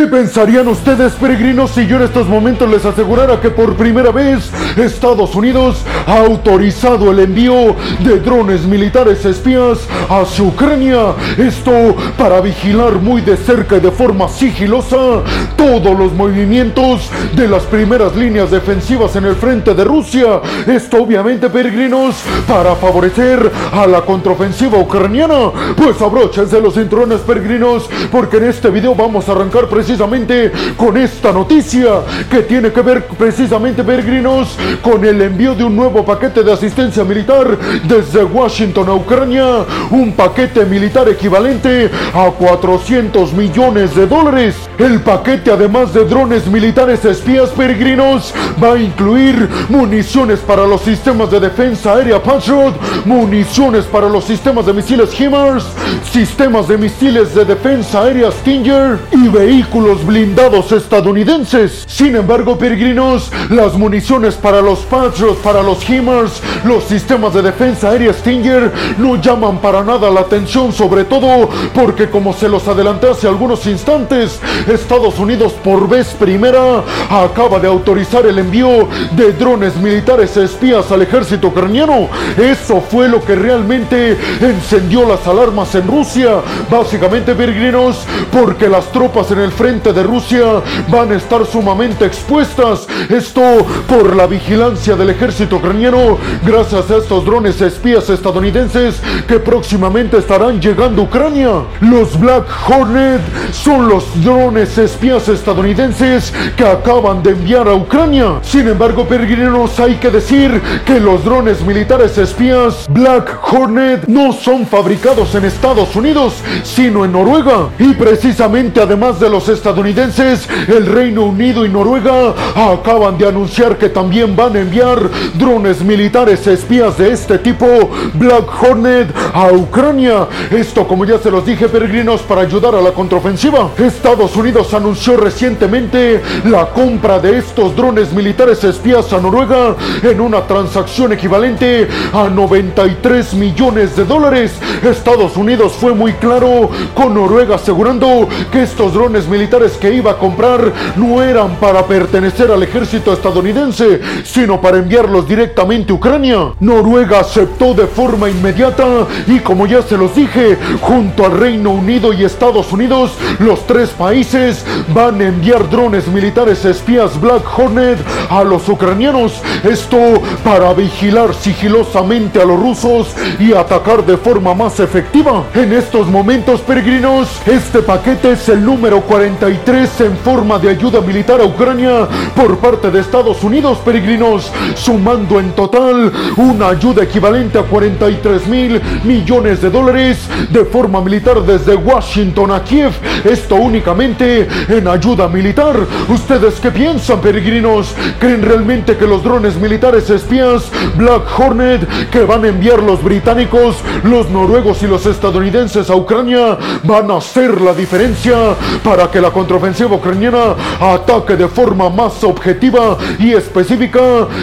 ¿Qué pensarían ustedes, peregrinos, si yo en estos momentos les asegurara que por primera vez Estados Unidos ha autorizado el envío de drones militares espías hacia Ucrania? Esto para vigilar muy de cerca y de forma sigilosa todos los movimientos de las primeras líneas defensivas en el frente de Rusia. Esto obviamente, peregrinos, para favorecer a la contraofensiva ucraniana. Pues abróchense los cinturones, peregrinos, porque en este video vamos a arrancar precisamente con esta noticia que tiene que ver precisamente, peregrinos, con el envío de un nuevo paquete de asistencia militar desde Washington a Ucrania. Un paquete militar equivalente a 400 millones de dólares. El paquete, además de drones militares espías peregrinos, va a incluir municiones para los sistemas de defensa aérea Patriot, municiones para los sistemas de misiles HIMARS, sistemas de misiles de defensa aérea Stinger y vehículos blindados estadounidenses. Sin embargo, peregrinos, las municiones para los Patriot, para los HIMARS, los sistemas de defensa aérea Stinger no llaman para nada la atención, sobre todo porque como se los adelanté hace algunos instantes, Estados Unidos por vez primera acaba de autorizar el envío de drones militares espías al ejército ucraniano. Eso fue lo que realmente encendió las alarmas en Rusia. Básicamente, peregrinos, porque las tropas en el frente de Rusia van a estar sumamente expuestas. Esto por la vigilancia del ejército ucraniano gracias a estos drones espías estadounidenses que próximamente estarán llegando a Ucrania. Los Black Hornet son los drones espías estadounidenses que acaban de enviar a Ucrania. Sin embargo, peregrinos, hay que decir que los drones militares espías Black Hornet no son fabricados en Estados Unidos, sino en Noruega. Y precisamente, además de los estadounidenses, el Reino Unido y Noruega acaban de anunciar que también van a enviar drones militares espías de este tipo Black Hornet a Ucrania. Esto, como ya se los dije, peregrinos, para ayudar a la contraofensiva. Estados Unidos anunció recientemente la compra de estos drones militares espías a Noruega en una transacción equivalente a 93 millones de dólares. Estados Unidos fue muy claro con Noruega asegurando que estos drones militares que iba a comprar no eran para pertenecer al ejército estadounidense, sino para enviarlos directamente a Ucrania. Noruega aceptó de forma inmediata y como ya se los dije, junto al Reino Unido y Estados Unidos, los tres países van a enviar drones militares espías Black Hornet a los ucranianos. Esto para vigilar sigilosamente a los rusos y atacar de forma más efectiva. En estos momentos, peregrinos, este paquete es el número 43 en forma de ayuda militar a Ucrania por parte de Estados Unidos, peregrinos, sumando en total una ayuda equivalente a 43 mil millones de dólares de forma militar desde Washington a Kiev. Esto únicamente en ayuda militar. ¿Ustedes qué piensan, peregrinos? ¿Creen realmente que los drones militares espías Black Hornet que van a enviar los británicos, los noruegos y los estadounidenses a Ucrania van a hacer la diferencia para que la contraofensiva ucraniana ataque de forma más objetiva y específica,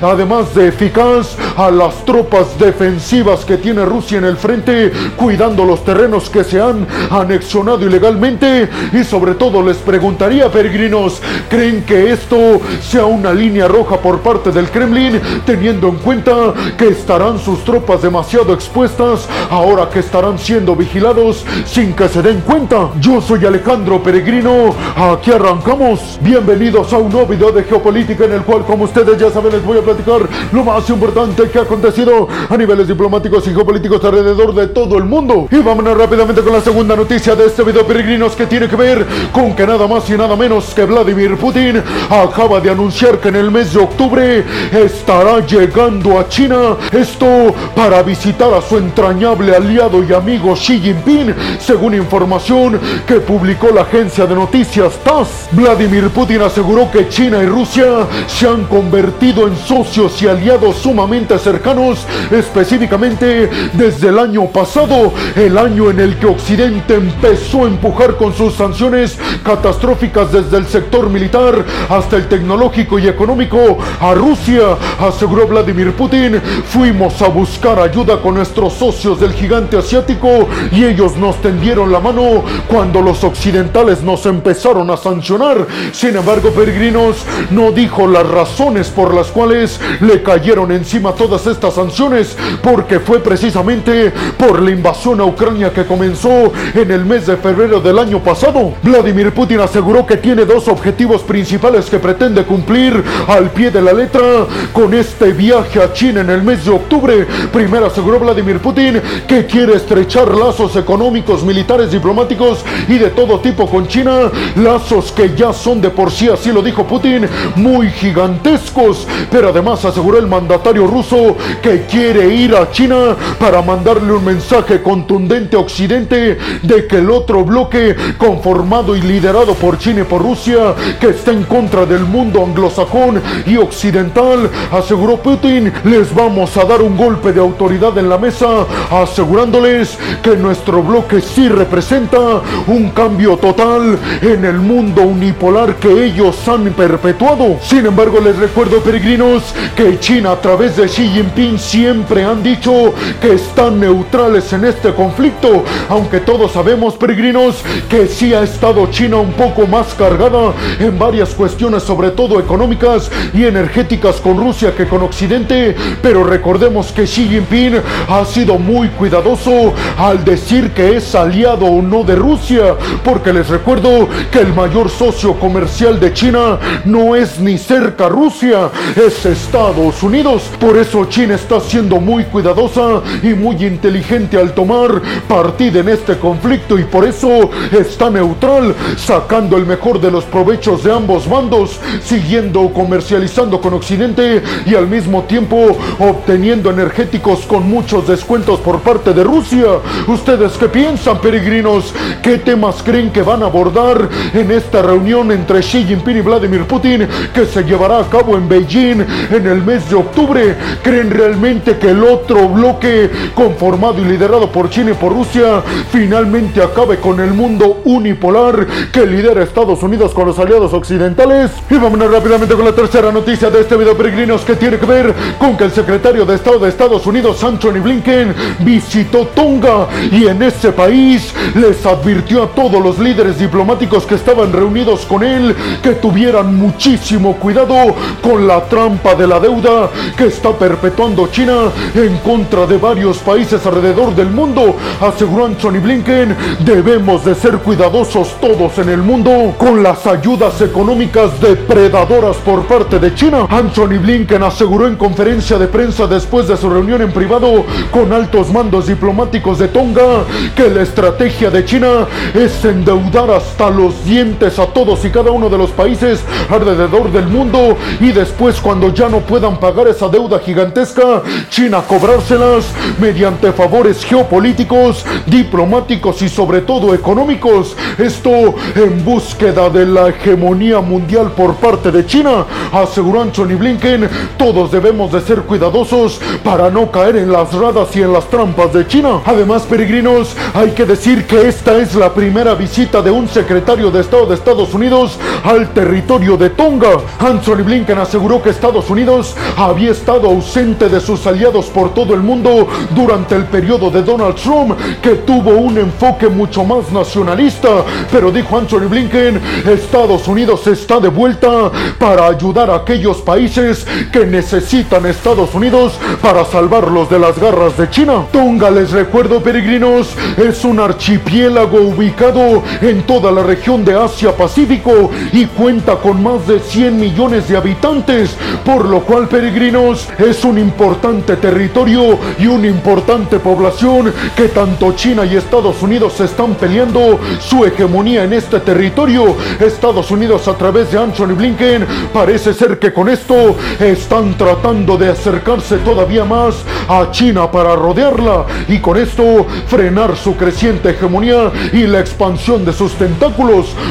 además de eficaz, a las tropas defensivas que tiene Rusia en el frente, cuidando los terrenos que se han anexionado ilegalmente y sobre todo les preguntaría, peregrinos, ¿creen que esto sea una línea roja por parte del Kremlin, teniendo en cuenta que estarán sus tropas demasiado expuestas ahora que estarán siendo vigilados sin que se den cuenta? Yo soy Alejandro Peregrino, aquí arrancamos. Bienvenidos a un nuevo video de geopolítica en el cual, como ustedes ya saben, les voy a platicar lo más importante que ha acontecido a niveles diplomáticos y geopolíticos alrededor de todo el mundo. Y vámonos rápidamente con la segunda noticia de este video, peregrinos, que tiene que ver con que nada más y nada menos que Vladimir Putin acaba de anunciar que en el mes de octubre estará llegando a China. Esto para visitar a su entrañable aliado y amigo Xi Jinping, según información que publicó la agencia de noticias TASS. Vladimir Putin aseguró que China y Rusia se han convertido en socios y aliados sumamente cercanos, específicamente desde el año pasado, el año en el que Occidente empezó a empujar con sus sanciones catastróficas desde el sector militar hasta el tecnológico y económico a Rusia, aseguró Vladimir Putin. Fuimos a buscar ayuda con nuestros socios del gigante asiático y ellos nos tendieron la mano cuando los occidentales nos empezaron a sancionar. Sin embargo, peregrinos no dijo las razones por las cuales le cayeron encima todas estas sanciones, porque fue precisamente por la invasión a Ucrania que comenzó en el mes de febrero del año pasado. Vladimir Putin aseguró que tiene dos objetivos principales que pretende cumplir al pie de la letra con este viaje a China en el mes de octubre. Primero aseguró Vladimir Putin que quiere estrechar lazos económicos, militares, diplomáticos y de todo tipo con China, lazos que ya son de por sí, así lo dijo Putin, muy gigantescos, pero además aseguró el mandatario ruso que quiere ir a China para mandarle un mensaje contundente a Occidente de que el otro bloque conformado y liderado por China y por Rusia, que está en contra del mundo anglosajón y occidental, aseguró Putin, les vamos a dar un golpe de autoridad en la mesa, asegurándoles que nuestro bloque sí representa un cambio total en el mundo unipolar que ellos han perpetuado. Sin embargo, les recuerdo, peregrinos, que China a través de Xi Jinping siempre han dicho que están neutrales en este conflicto, aunque todos sabemos, peregrinos, que sí ha estado China un poco más cargada en varias cuestiones, sobre todo económicas y energéticas con Rusia que con Occidente, pero recordemos que Xi Jinping ha sido muy cuidadoso al decir que es aliado o no de Rusia, porque les recuerdo que el mayor socio comercial de China no es ni cerca Rusia, es Estados Unidos. Por eso China está siendo muy cuidadosa y muy inteligente al tomar partida en este conflicto y por eso está neutral, sacando el mejor de los provechos de ambos bandos, siguiendo comercializando con Occidente y al mismo tiempo obteniendo energéticos con muchos descuentos por parte de Rusia. ¿Ustedes qué piensan, peregrinos? ¿Qué temas creen que van a abordar en esta reunión entre Xi Jinping y Vladimir Putin que se llevará a cabo en Beijing en el mes de octubre? ¿Creen realmente que el otro bloque conformado y liderado por China y por Rusia finalmente acabe con el mundo unipolar que lidera Estados Unidos con los aliados occidentales? Y vámonos rápidamente con la tercera noticia de este video, peregrinos, que tiene que ver con que el secretario de Estado de Estados Unidos, Anthony Blinken, visitó Tonga y en ese país les advirtió a todos los líderes diplomáticos que estaban reunidos con él que tuvieran muchísimo cuidado con la trampa de la deuda que está perpetuando China en contra de varios países alrededor del mundo. Aseguró Anthony Blinken, debemos de ser cuidadosos todos en el mundo con las ayudas económicas depredadoras por parte de China. Anthony Blinken aseguró en conferencia de prensa después de su reunión en privado con altos mandos diplomáticos de Tonga que la estrategia de China es endeudar hasta los dientes a todos y cada uno de los países alrededor del mundo y después cuando ya no puedan pagar esa deuda gigantesca, China cobrárselas mediante favores geopolíticos, diplomáticos y sobre todo económicos. Esto en búsqueda de la hegemonía mundial por parte de China, aseguró Anthony Blinken, todos debemos de ser cuidadosos para no caer en las radas y en las trampas de China. Además, peregrinos, hay que decir que esta es la primera visita de un secretario de Estado de Estados Unidos al territorio de Tonga. Anthony Blinken aseguró que Estados Unidos había estado ausente de sus aliados por todo el mundo durante el periodo de Donald Trump, que tuvo un enfoque mucho más nacionalista. Pero dijo Anthony Blinken, Estados Unidos está de vuelta para ayudar a aquellos países que necesitan Estados Unidos para salvarlos de las garras de China. Tonga, les recuerdo peregrinos, es un archipiélago ubicado en toda la región de Asia-Pacífico y cuenta con más de 100 millones de habitantes, por lo cual peregrinos es un importante territorio y una importante población que tanto China y Estados Unidos están peleando su hegemonía en este territorio. Estados Unidos a través de Anthony Blinken parece ser que con esto están tratando de acercarse todavía más a China para rodearla y con esto frenar su creciente hegemonía y la expansión de sus tentáculos.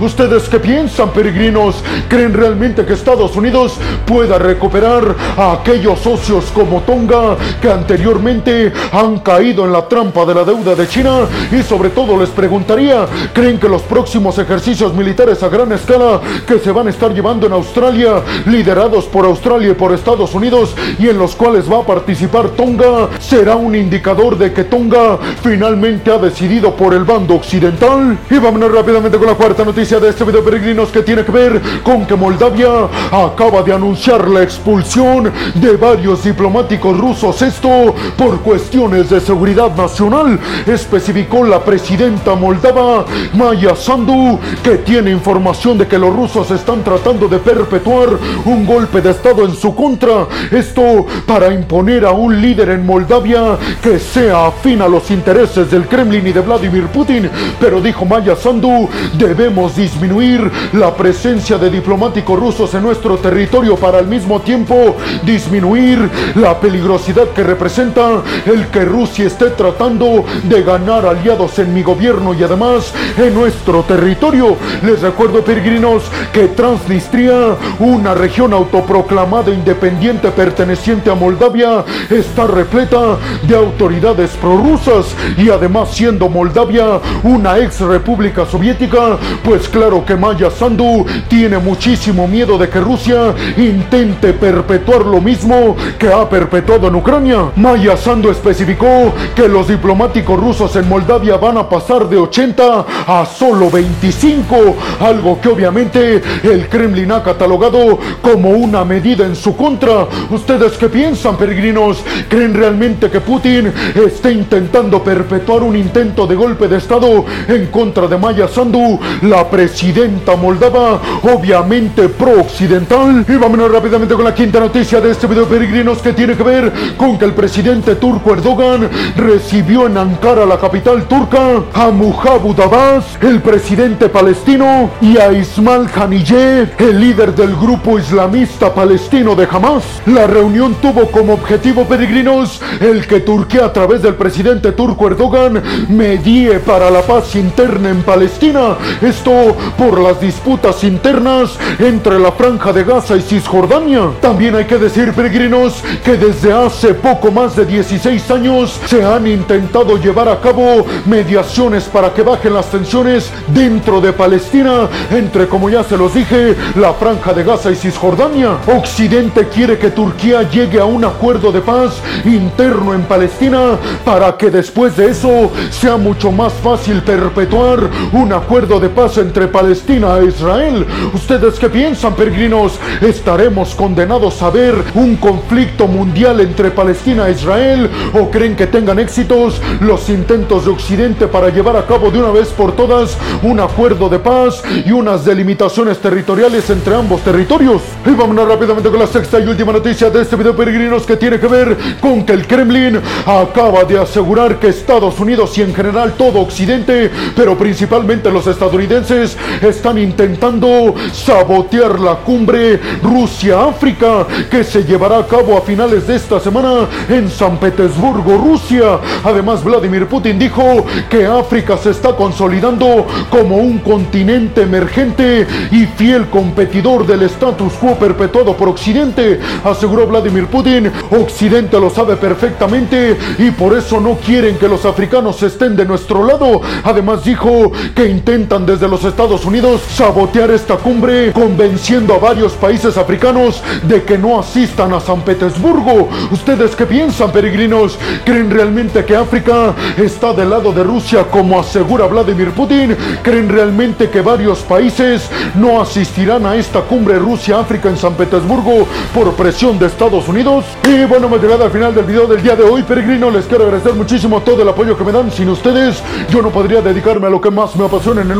¿Ustedes qué piensan, peregrinos? ¿Creen realmente que Estados Unidos pueda recuperar a aquellos socios como Tonga que anteriormente han caído en la trampa de la deuda de China? Y sobre todo les preguntaría, ¿creen que los próximos ejercicios militares a gran escala que se van a estar llevando en Australia, liderados por Australia y por Estados Unidos y en los cuales va a participar Tonga, será un indicador de que Tonga finalmente ha decidido por el bando occidental? Y vámonos rápidamente con la cuarta noticia de este video, peregrinos, que tiene que ver con que Moldavia acaba de anunciar la expulsión de varios diplomáticos rusos. Esto por cuestiones de seguridad nacional, especificó la presidenta moldava Maya Sandu, que tiene información de que los rusos están tratando de perpetuar un golpe de Estado en su contra. Esto para imponer a un líder en Moldavia que sea afín a los intereses del Kremlin y de Vladimir Putin. Pero dijo Maya Sandu, debemos disminuir la presencia de diplomáticos rusos en nuestro territorio para al mismo tiempo disminuir la peligrosidad que representa el que Rusia esté tratando de ganar aliados en mi gobierno y además en nuestro territorio. Les recuerdo, peregrinos, que Transnistria, una región autoproclamada independiente perteneciente a Moldavia, está repleta de autoridades prorrusas y además siendo Moldavia una ex república soviética, pues claro que Maya Sandu tiene muchísimo miedo de que Rusia intente perpetuar lo mismo que ha perpetuado en Ucrania. Maya Sandu especificó que los diplomáticos rusos en Moldavia van a pasar de 80 a solo 25, algo que obviamente el Kremlin ha catalogado como una medida en su contra. ¿Ustedes qué piensan, peregrinos? ¿Creen realmente que Putin está intentando perpetuar un intento de golpe de Estado en contra de Maya Sandu, la presidenta moldava, obviamente pro-occidental? Y vámonos rápidamente con la quinta noticia de este video, peregrinos, que tiene que ver con que el presidente turco Erdogan recibió en Ankara, la capital turca, a Muhammad Abbas, el presidente palestino, y a Ismail Haniyeh, el líder del grupo islamista palestino de Hamas. La reunión tuvo como objetivo, peregrinos, el que Turquía a través del presidente turco Erdogan medie para la paz interna en Palestina. Esto por las disputas internas entre la franja de Gaza y Cisjordania. También hay que decir, peregrinos, que desde hace poco más de 16 años se han intentado llevar a cabo mediaciones para que bajen las tensiones dentro de Palestina entre, como ya se los dije, la franja de Gaza y Cisjordania. Occidente quiere que Turquía llegue a un acuerdo de paz interno en Palestina para que después de eso sea mucho más fácil perpetuar un acuerdo de paz entre Palestina e Israel. ¿Ustedes qué piensan, peregrinos? ¿Estaremos condenados a ver un conflicto mundial entre Palestina e Israel? ¿O creen que tengan éxitos los intentos de Occidente para llevar a cabo de una vez por todas un acuerdo de paz y unas delimitaciones territoriales entre ambos territorios? Y vámonos rápidamente con la sexta y última noticia de este video, peregrinos, que tiene que ver con que el Kremlin acaba de asegurar que Estados Unidos y en general todo Occidente, pero principalmente los estadounidenses, están intentando sabotear la cumbre Rusia-África que se llevará a cabo a finales de esta semana en San Petersburgo, Rusia. Además, Vladimir Putin dijo que África se está consolidando como un continente emergente y fiel competidor del status quo perpetuado por Occidente, aseguró Vladimir Putin. Occidente lo sabe perfectamente y por eso no quieren que los africanos estén de nuestro lado. Además dijo que desde los Estados Unidos sabotear esta cumbre, convenciendo a varios países africanos de que no asistan a San Petersburgo. ¿Ustedes qué piensan, peregrinos? ¿Creen realmente que África está del lado de Rusia como asegura Vladimir Putin? ¿Creen realmente que varios países no asistirán a esta cumbre Rusia-África en San Petersburgo por presión de Estados Unidos? Y bueno, hemos llegado al final del video del día de hoy, peregrino. Les quiero agradecer muchísimo todo el apoyo que me dan. Sin ustedes, yo no podría dedicarme a lo que más me apasiona en